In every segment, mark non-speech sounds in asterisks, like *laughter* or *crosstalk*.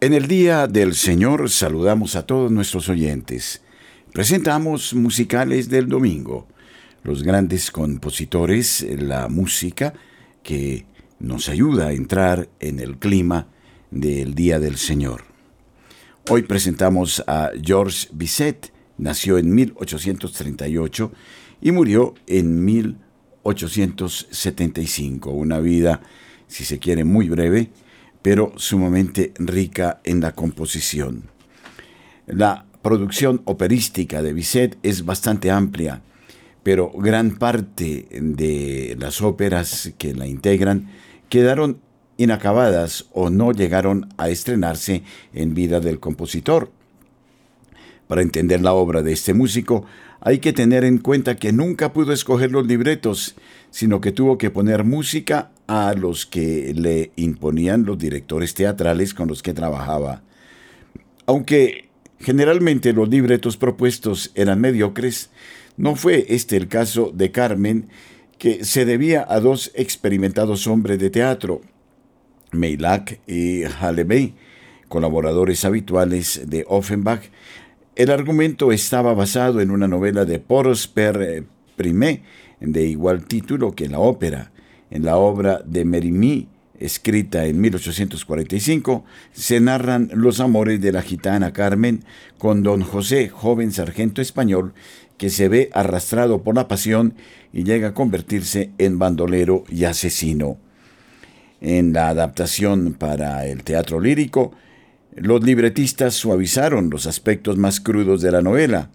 En el Día del Señor saludamos a todos nuestros oyentes. Presentamos musicales del domingo, los grandes compositores, la música que nos ayuda a entrar en el clima del Día del Señor. Hoy presentamos a Georges Bizet, nació en 1838 y murió en 1875, una vida, si se quiere, muy breve, pero sumamente rica en la composición. La producción operística de Bizet es bastante amplia, pero gran parte de las óperas que la integran quedaron inacabadas o no llegaron a estrenarse en vida del compositor. Para entender la obra de este músico, hay que tener en cuenta que nunca pudo escoger los libretos, sino que tuvo que poner música a los que le imponían los directores teatrales con los que trabajaba. Aunque generalmente los libretos propuestos eran mediocres, no fue este el caso de Carmen, que se debía a dos experimentados hombres de teatro, Meilak y Halebey, colaboradores habituales de Offenbach. El argumento estaba basado en una novela de Prosper Primé, de igual título que la ópera. En la obra de Merimí, escrita en 1845, se narran los amores de la gitana Carmen con don José, joven sargento español, que se ve arrastrado por la pasión y llega a convertirse en bandolero y asesino. En la adaptación para el teatro lírico, los libretistas suavizaron los aspectos más crudos de la novela,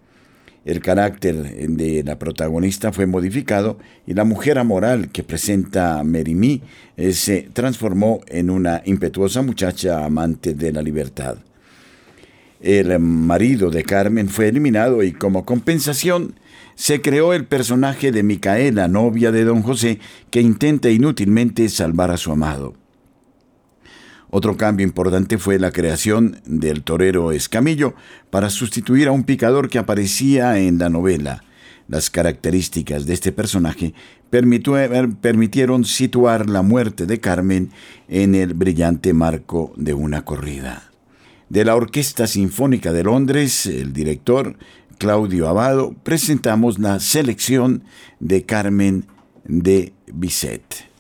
el carácter de la protagonista fue modificado y la mujer amoral que presenta Merimí eh, se transformó en una impetuosa muchacha amante de la libertad. El marido de Carmen fue eliminado y como compensación se creó el personaje de Micaela, novia de don José, que intenta inútilmente salvar a su amado. Otro cambio importante fue la creación del torero Escamillo para sustituir a un picador que aparecía en la novela. Las características de este personaje permitieron situar la muerte de Carmen en el brillante marco de una corrida. De la Orquesta Sinfónica de Londres, el director Claudio Abado, presentamos la selección de Carmen de Bizet.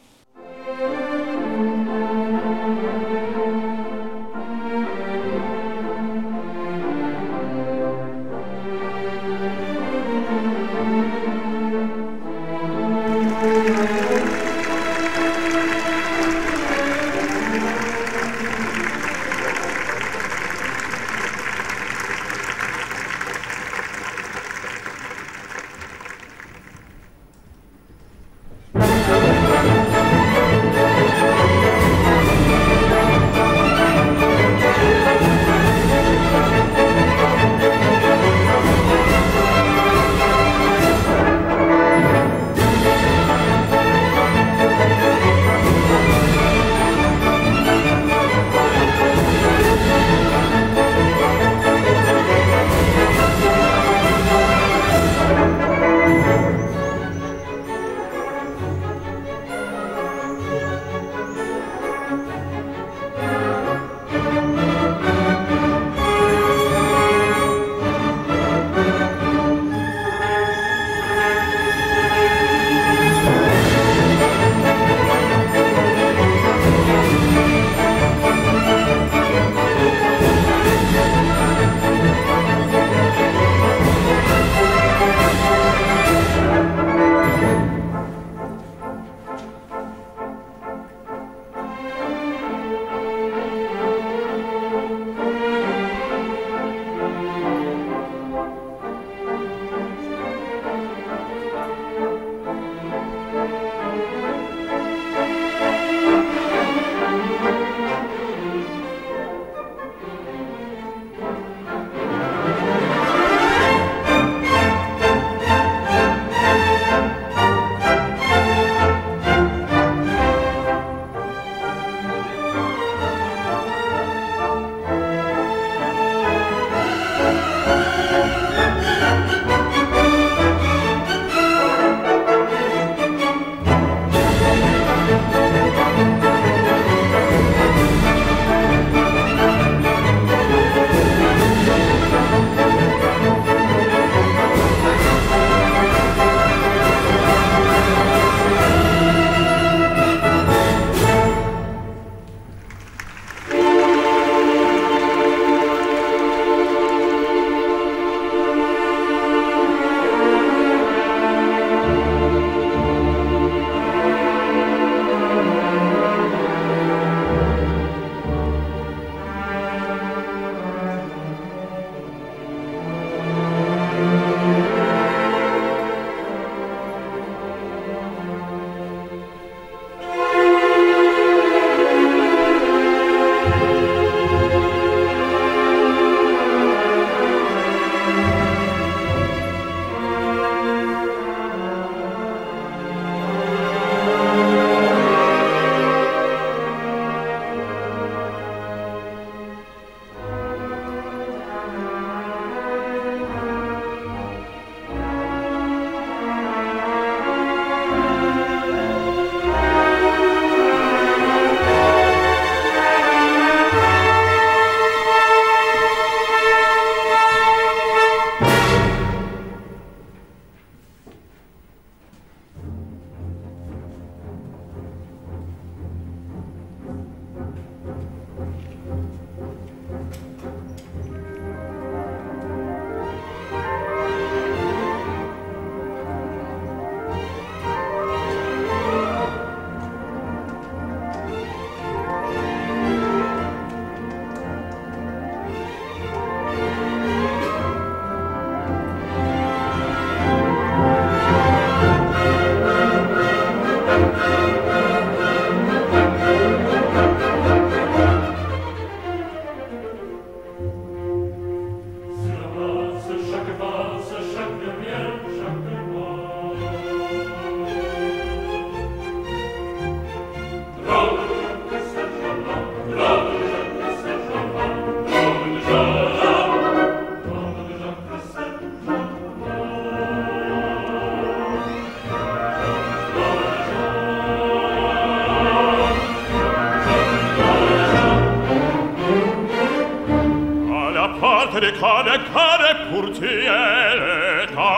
catere cane cane pur ti eleta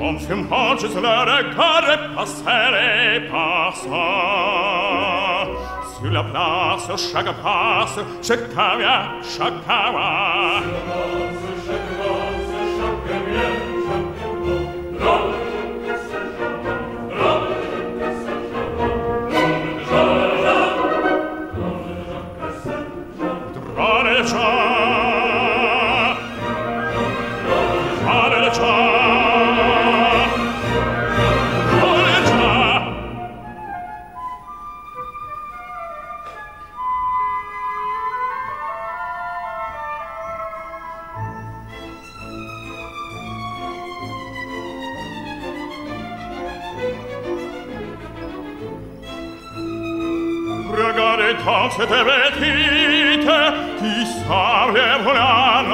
On fium hocis lere care passere passa. Sur la place chaque passe chaque cavia chaque cavia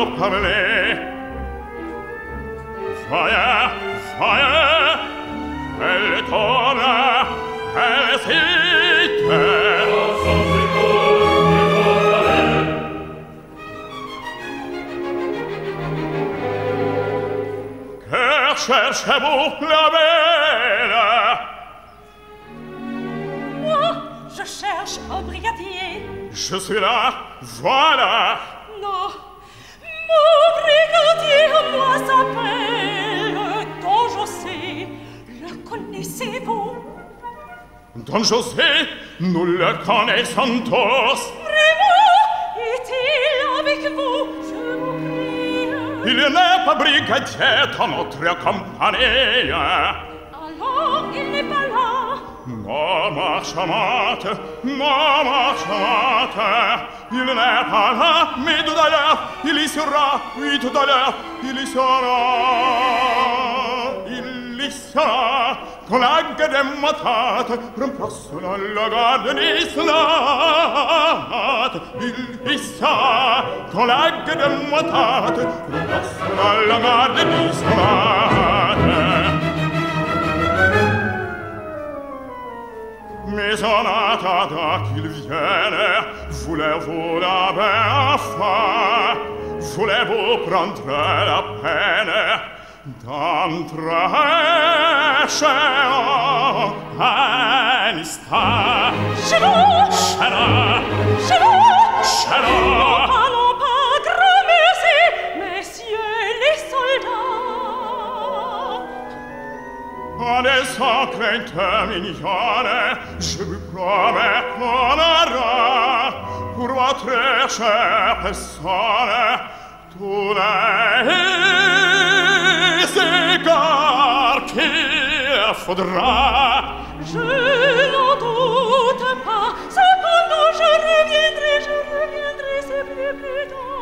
nous parler. Voyez, voyez, elle tourne, elle s'y cherchez-vous la belle Moi, oh, je cherche un brigadier. Je suis là, voilà Don José, nous le connaissons tous. Vraiment, est-il avec vous Je vous prie. Il n'est pas brigadier dans notre compagnie. Alors, il n'est pas là. Non, marche-mate, chamate. marche-mate il n'est pas là, mais tout à l'heure, il y sera, oui, tout à l'heure, il y sera. Il y sera, con la gade matata, rimprossano la garde n'islata. Il y sera, con la gade matata, rimprossano la garde n'islata. mesonata da qu'il viene voulez-vous la ben affa voulez-vous prendre la peine d'entre chez un instant chez vous chez vous chez vous chez alle sacre in te mignonne, je vous promets qu'on aura pour votre chère personne tous les égards qu'il faudra. Je n'en doute pas, c'est je reviendrai, je reviendrai, c'est plus plus tard.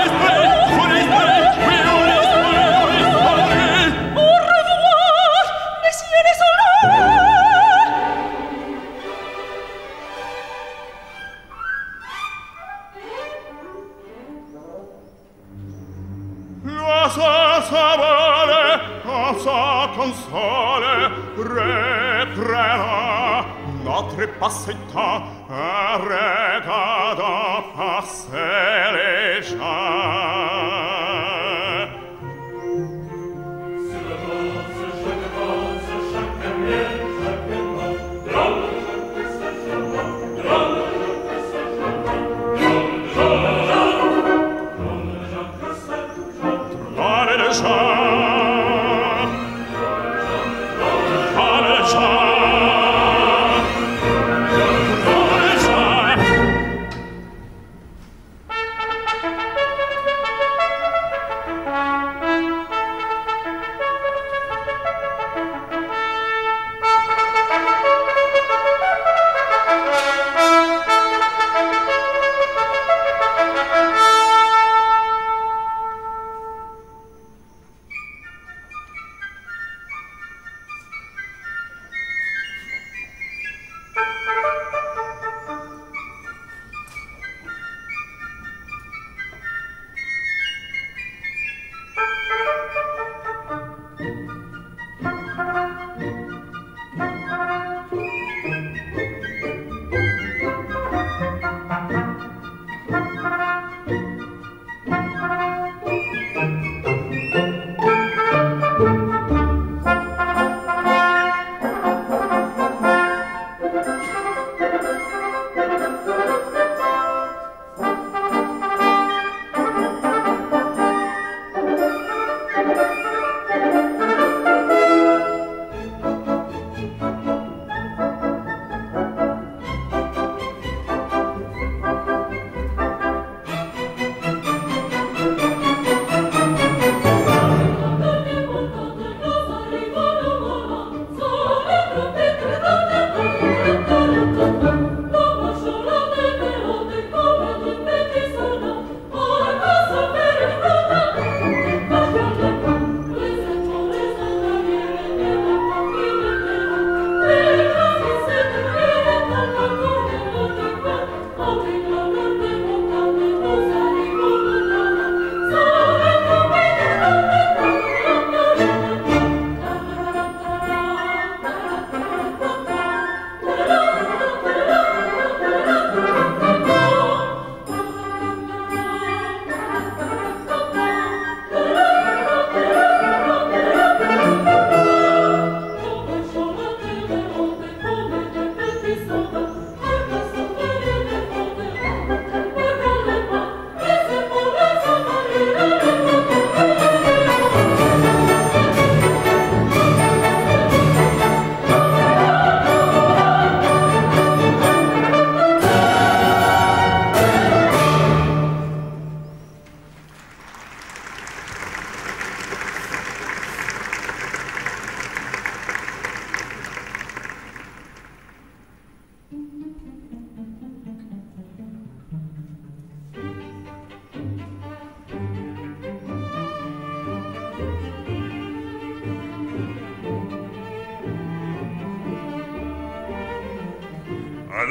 伐採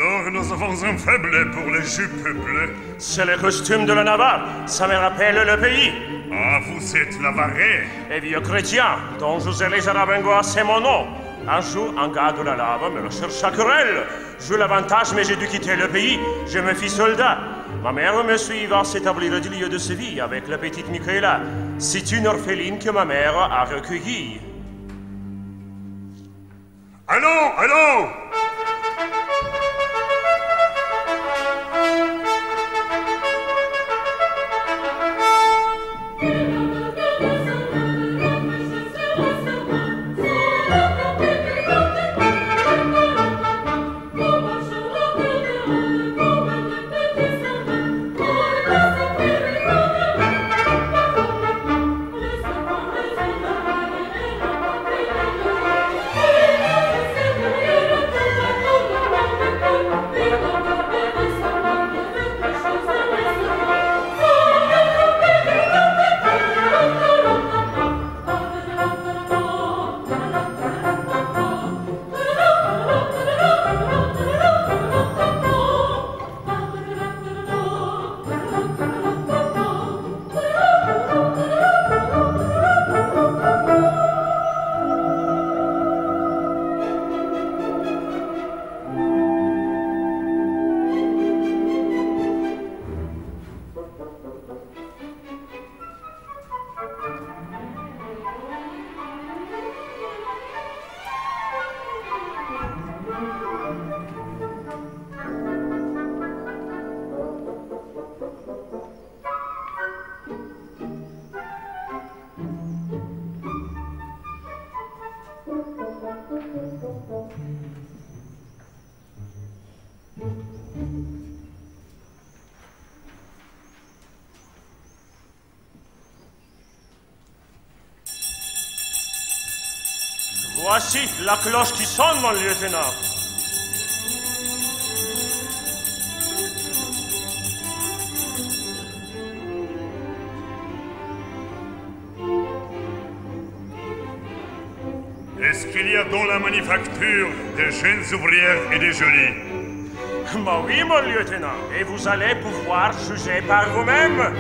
Alors nous avons un faible pour les jupes bleues. C'est le costume de la Navarre. Ça me rappelle le pays. Ah, vous êtes Navarrais Et vieux chrétien, dont José Arabengois, c'est mon nom. Un jour, un gars de la lave me chercha querelle. J'eus l'avantage, mais j'ai dû quitter le pays. Je me fis soldat. Ma mère me suit va s'établir du lieu de sa vie avec la petite Michaela. C'est une orpheline que ma mère a recueillie. Allons, allons Voici la cloche qui sonne, mon lieutenant. Est-ce qu'il y a dans la manufacture des jeunes ouvrières et des jolies Bah oui, mon lieutenant, et vous allez pouvoir juger par vous-même.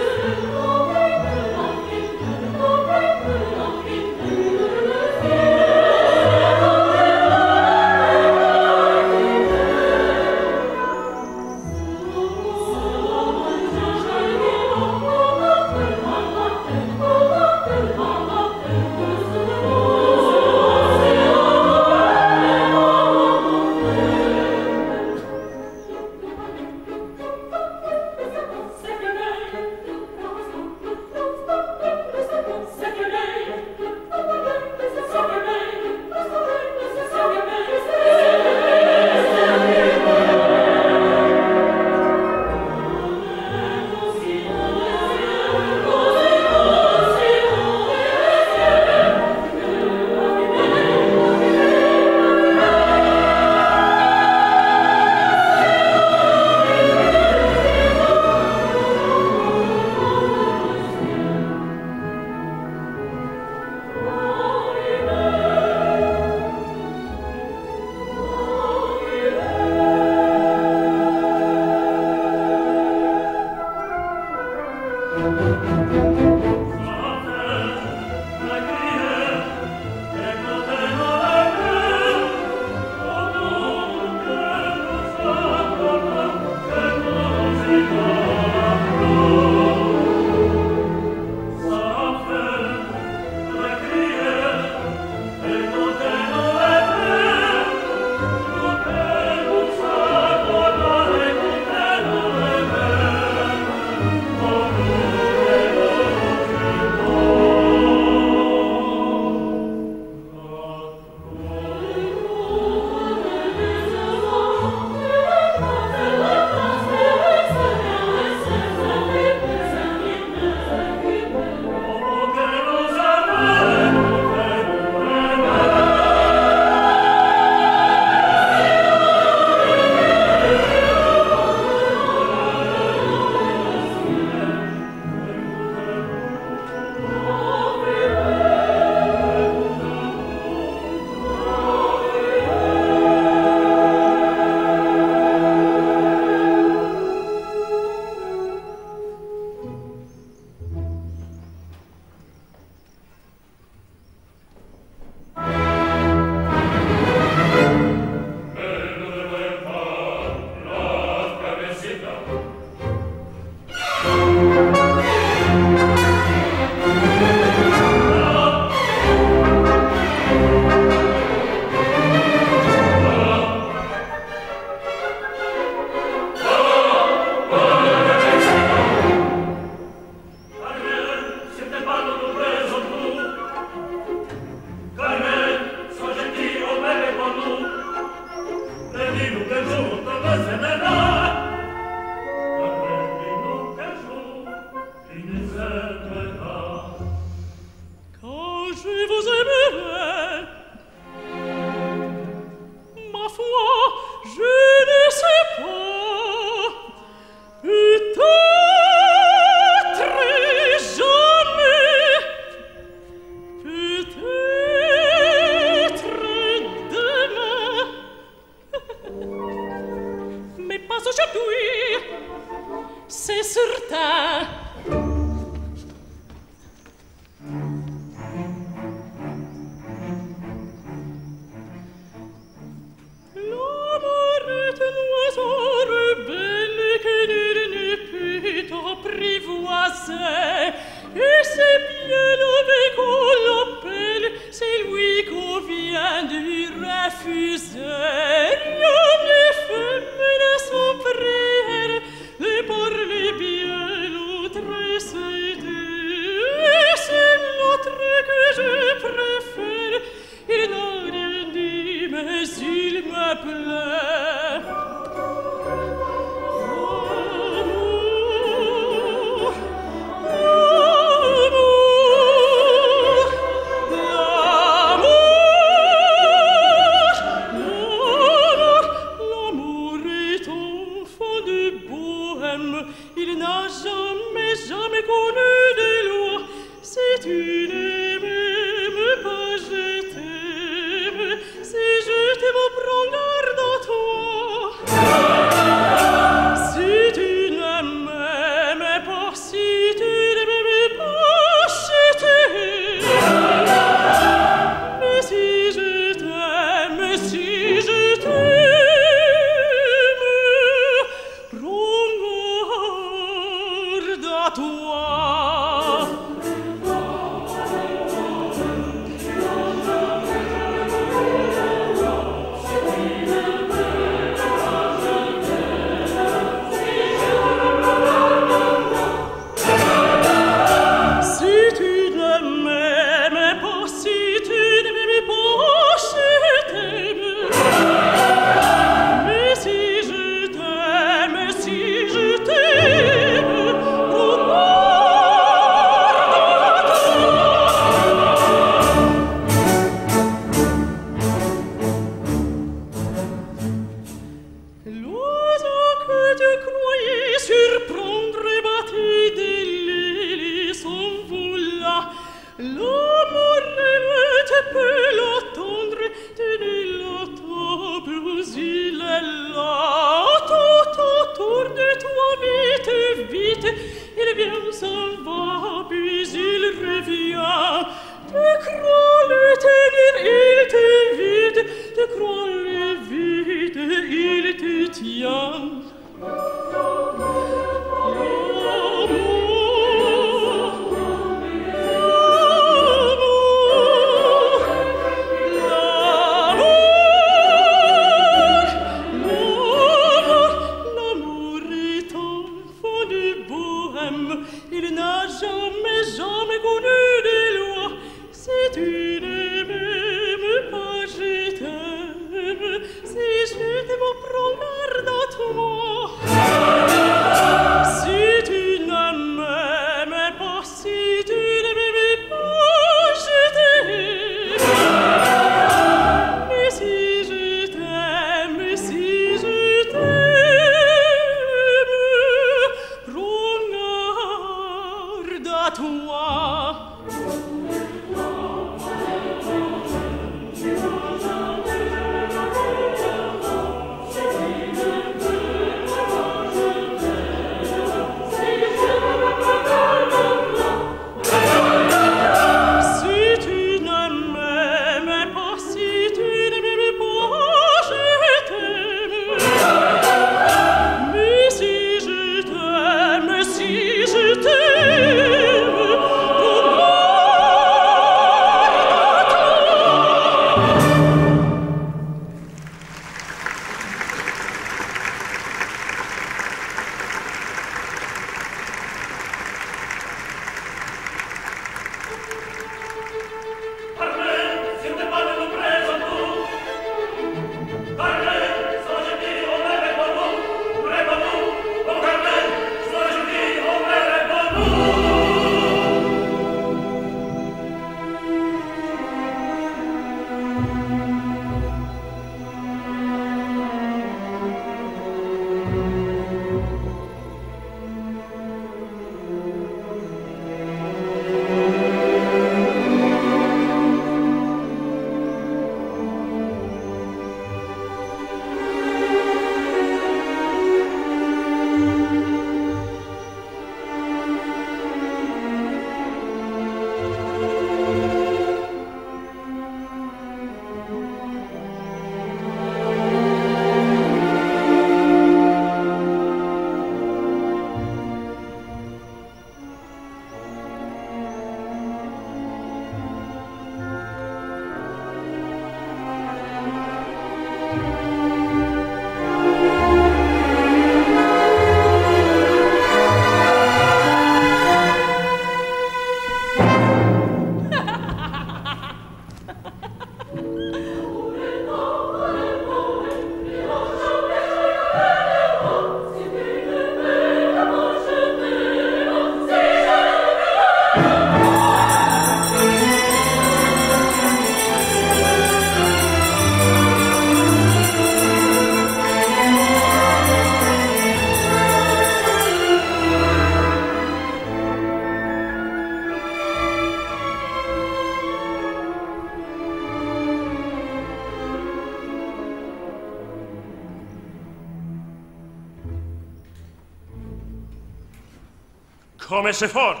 fort.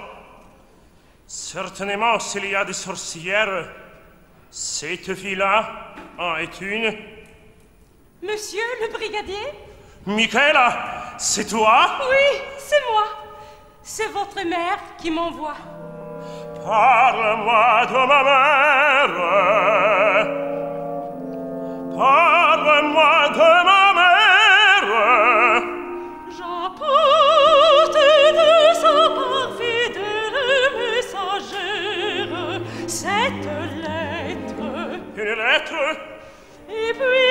Certainement, s'il y a des sorcières, cette fille-là en est une. Monsieur le brigadier? Michaela, c'est toi? Oui, c'est moi. C'est votre mère qui m'envoie. Parle-moi de ma mère. Parle-moi de ma mère. free.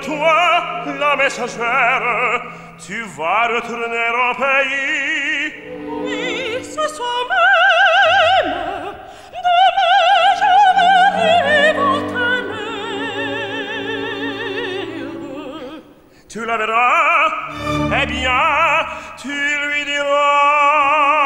toi, la messagère, tu vas retourner au pays. Oui, ce soir même, demain je. Tu la verras, eh bien, tu lui diras.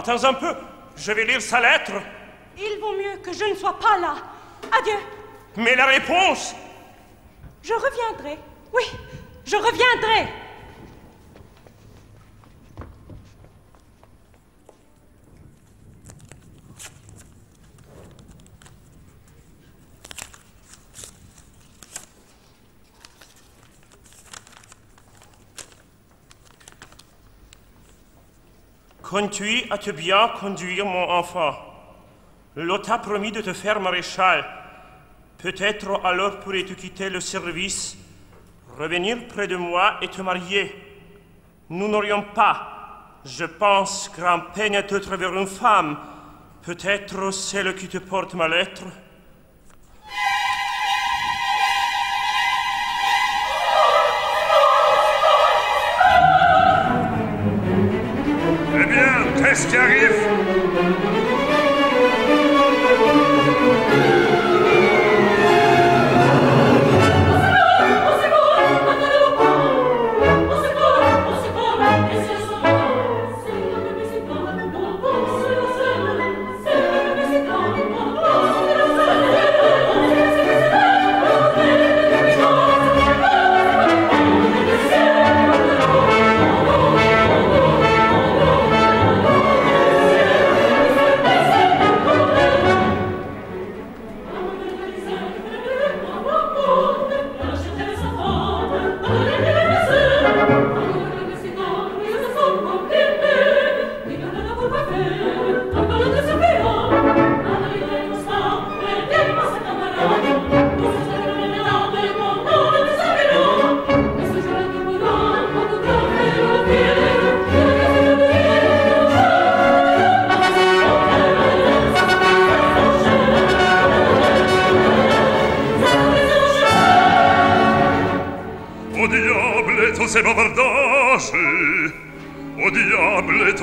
Attends un peu, je vais lire sa lettre. Il vaut mieux que je ne sois pas là. Adieu. Mais la réponse Je reviendrai. Oui, je reviendrai. Comptes-tu à te bien conduire, mon enfant L'hôte a promis de te faire maréchal. Peut-être alors pourrais-tu quitter le service, revenir près de moi et te marier. Nous n'aurions pas, je pense, grand peine à te vers une femme, peut-être celle qui te porte ma lettre.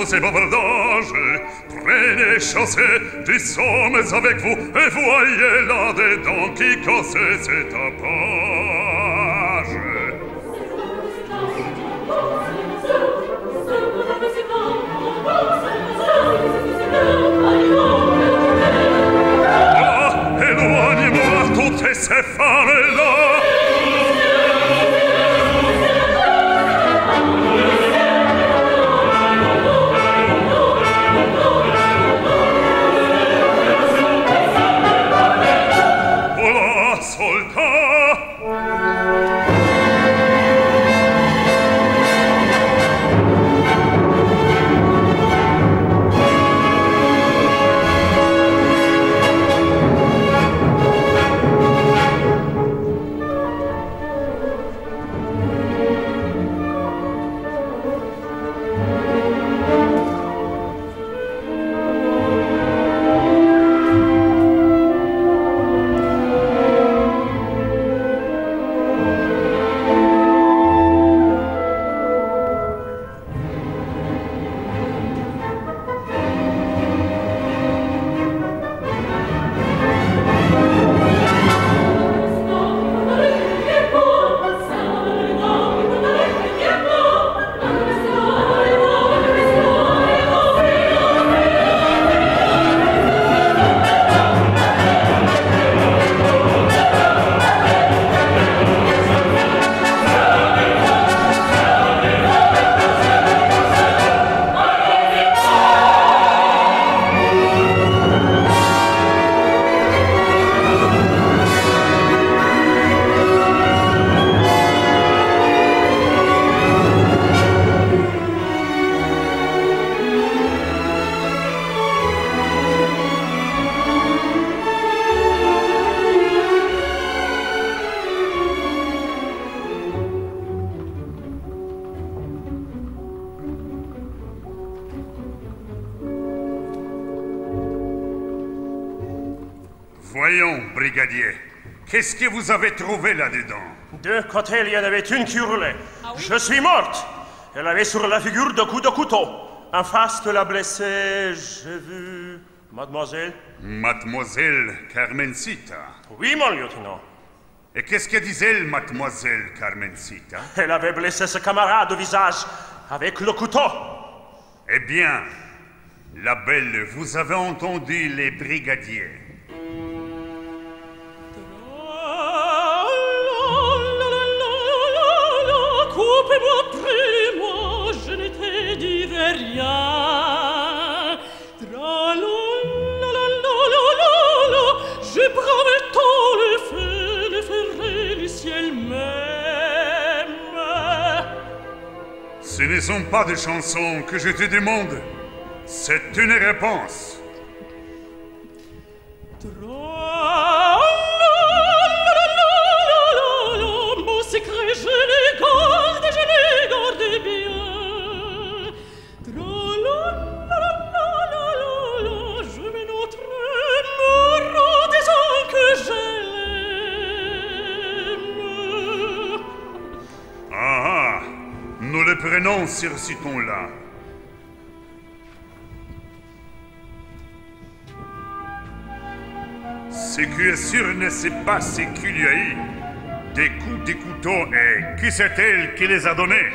Ces bavardages Prenez chassez des sommes avec vous Et voyez là-dedans qui casse cet tapage qu'est-ce que vous avez trouvé là-dedans De côté, il y en avait une qui hurlait. Je suis morte Elle avait sur la figure deux coups de couteau. En face de la blessée, j'ai vu... Mademoiselle Mademoiselle Carmencita. Oui, mon lieutenant. Et qu'est-ce que disait mademoiselle Carmencita Elle avait blessé ses camarades au visage avec le couteau. Eh bien, la belle, vous avez entendu les brigadiers. Pas des chansons que je te demande, C'est une réponse. Qui est sûr ne sait pas ce qu'il y a eu. Des coups de couteau et qui c'est elle qui les a donnés?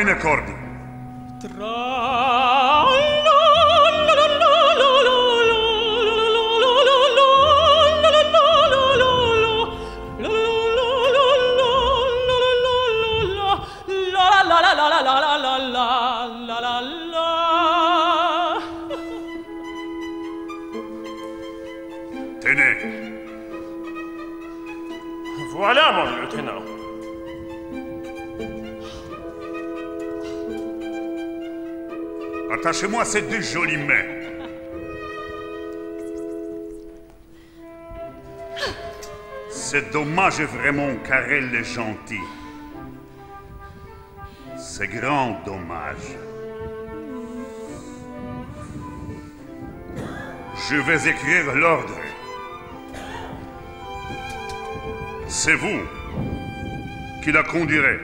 Schweinekorb. Attachez-moi ces deux jolies mains. C'est dommage vraiment car elle est gentille. C'est grand dommage. Je vais écrire l'ordre. C'est vous qui la conduirez.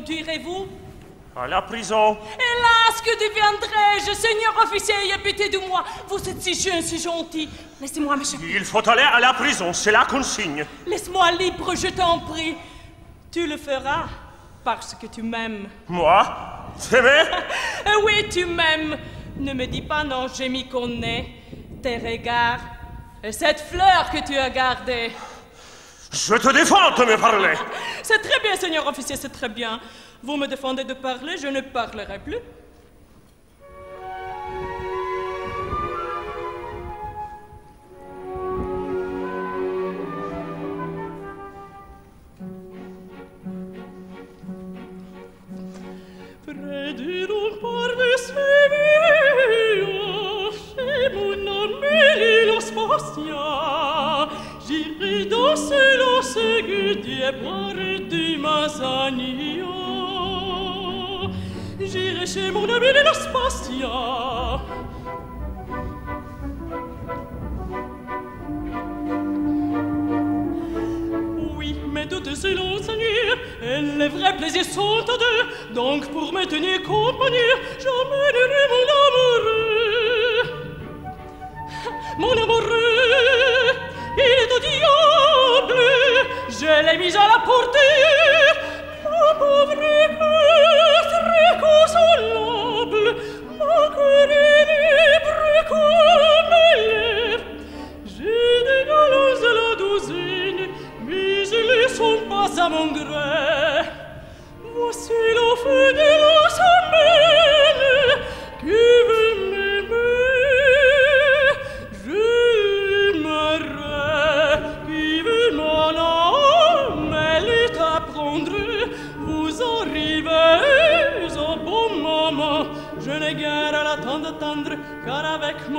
Conduirez-vous? À la prison. Hélas, que deviendrai-je, Seigneur officier, ayez pitié de moi. Vous êtes si jeune, si gentil. Laissez-moi m'échapper. Il faut aller à la prison, c'est la consigne. Laisse-moi libre, je t'en prie. Tu le feras parce que tu m'aimes. Moi? T'aimer? *laughs* Eh oui, tu m'aimes. Ne me dis pas non, je m'y connais. Tes regards et cette fleur que tu as gardée. Je te défends de me parler. *laughs* C'est très bien, Seigneur officier, c'est très bien. Vous me défendez de parler, je ne parlerai plus. Chez mon lo spastia. Oui, mais toutes ces longues et les vrais plaisirs sont à deux. Donc pour me tenir compagnie, j'emmènerai mon amoureux. Mon amoureux, il est au diable, je l'ai mis à la portée. Ma pauvre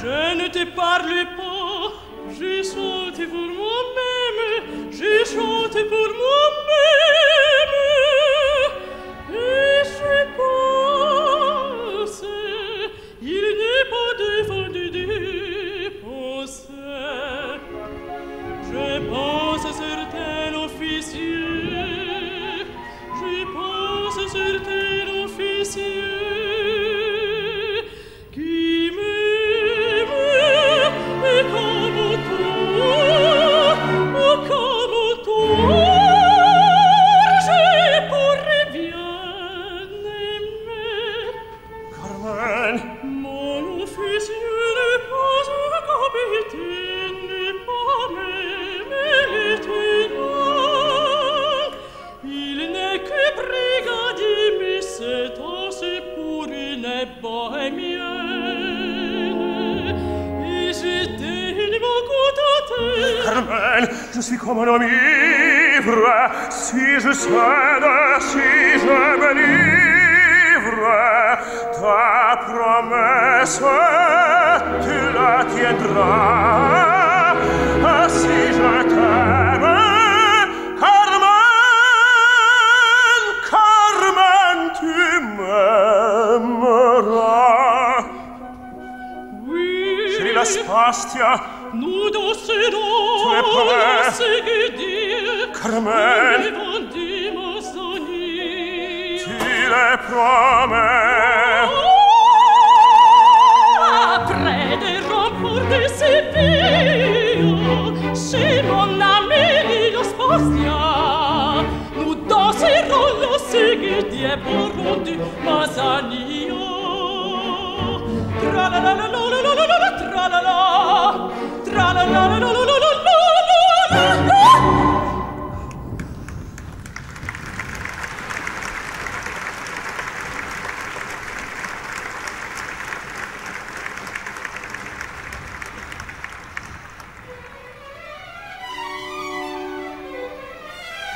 Je ne te parle pas, j'ai chanté pour moi-même, j'ai chanté pour moi-même. Et je suis passé, il n'est pas de fond de dépenser. Je pense à certains officiers, je pense à certains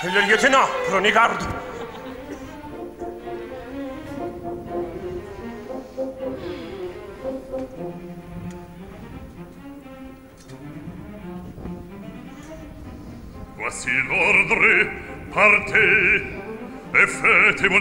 L'elietena, pronegardu! Voici l'ordre, partez, et faites mon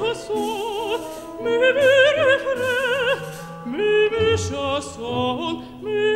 mi mi refre mi chanson mi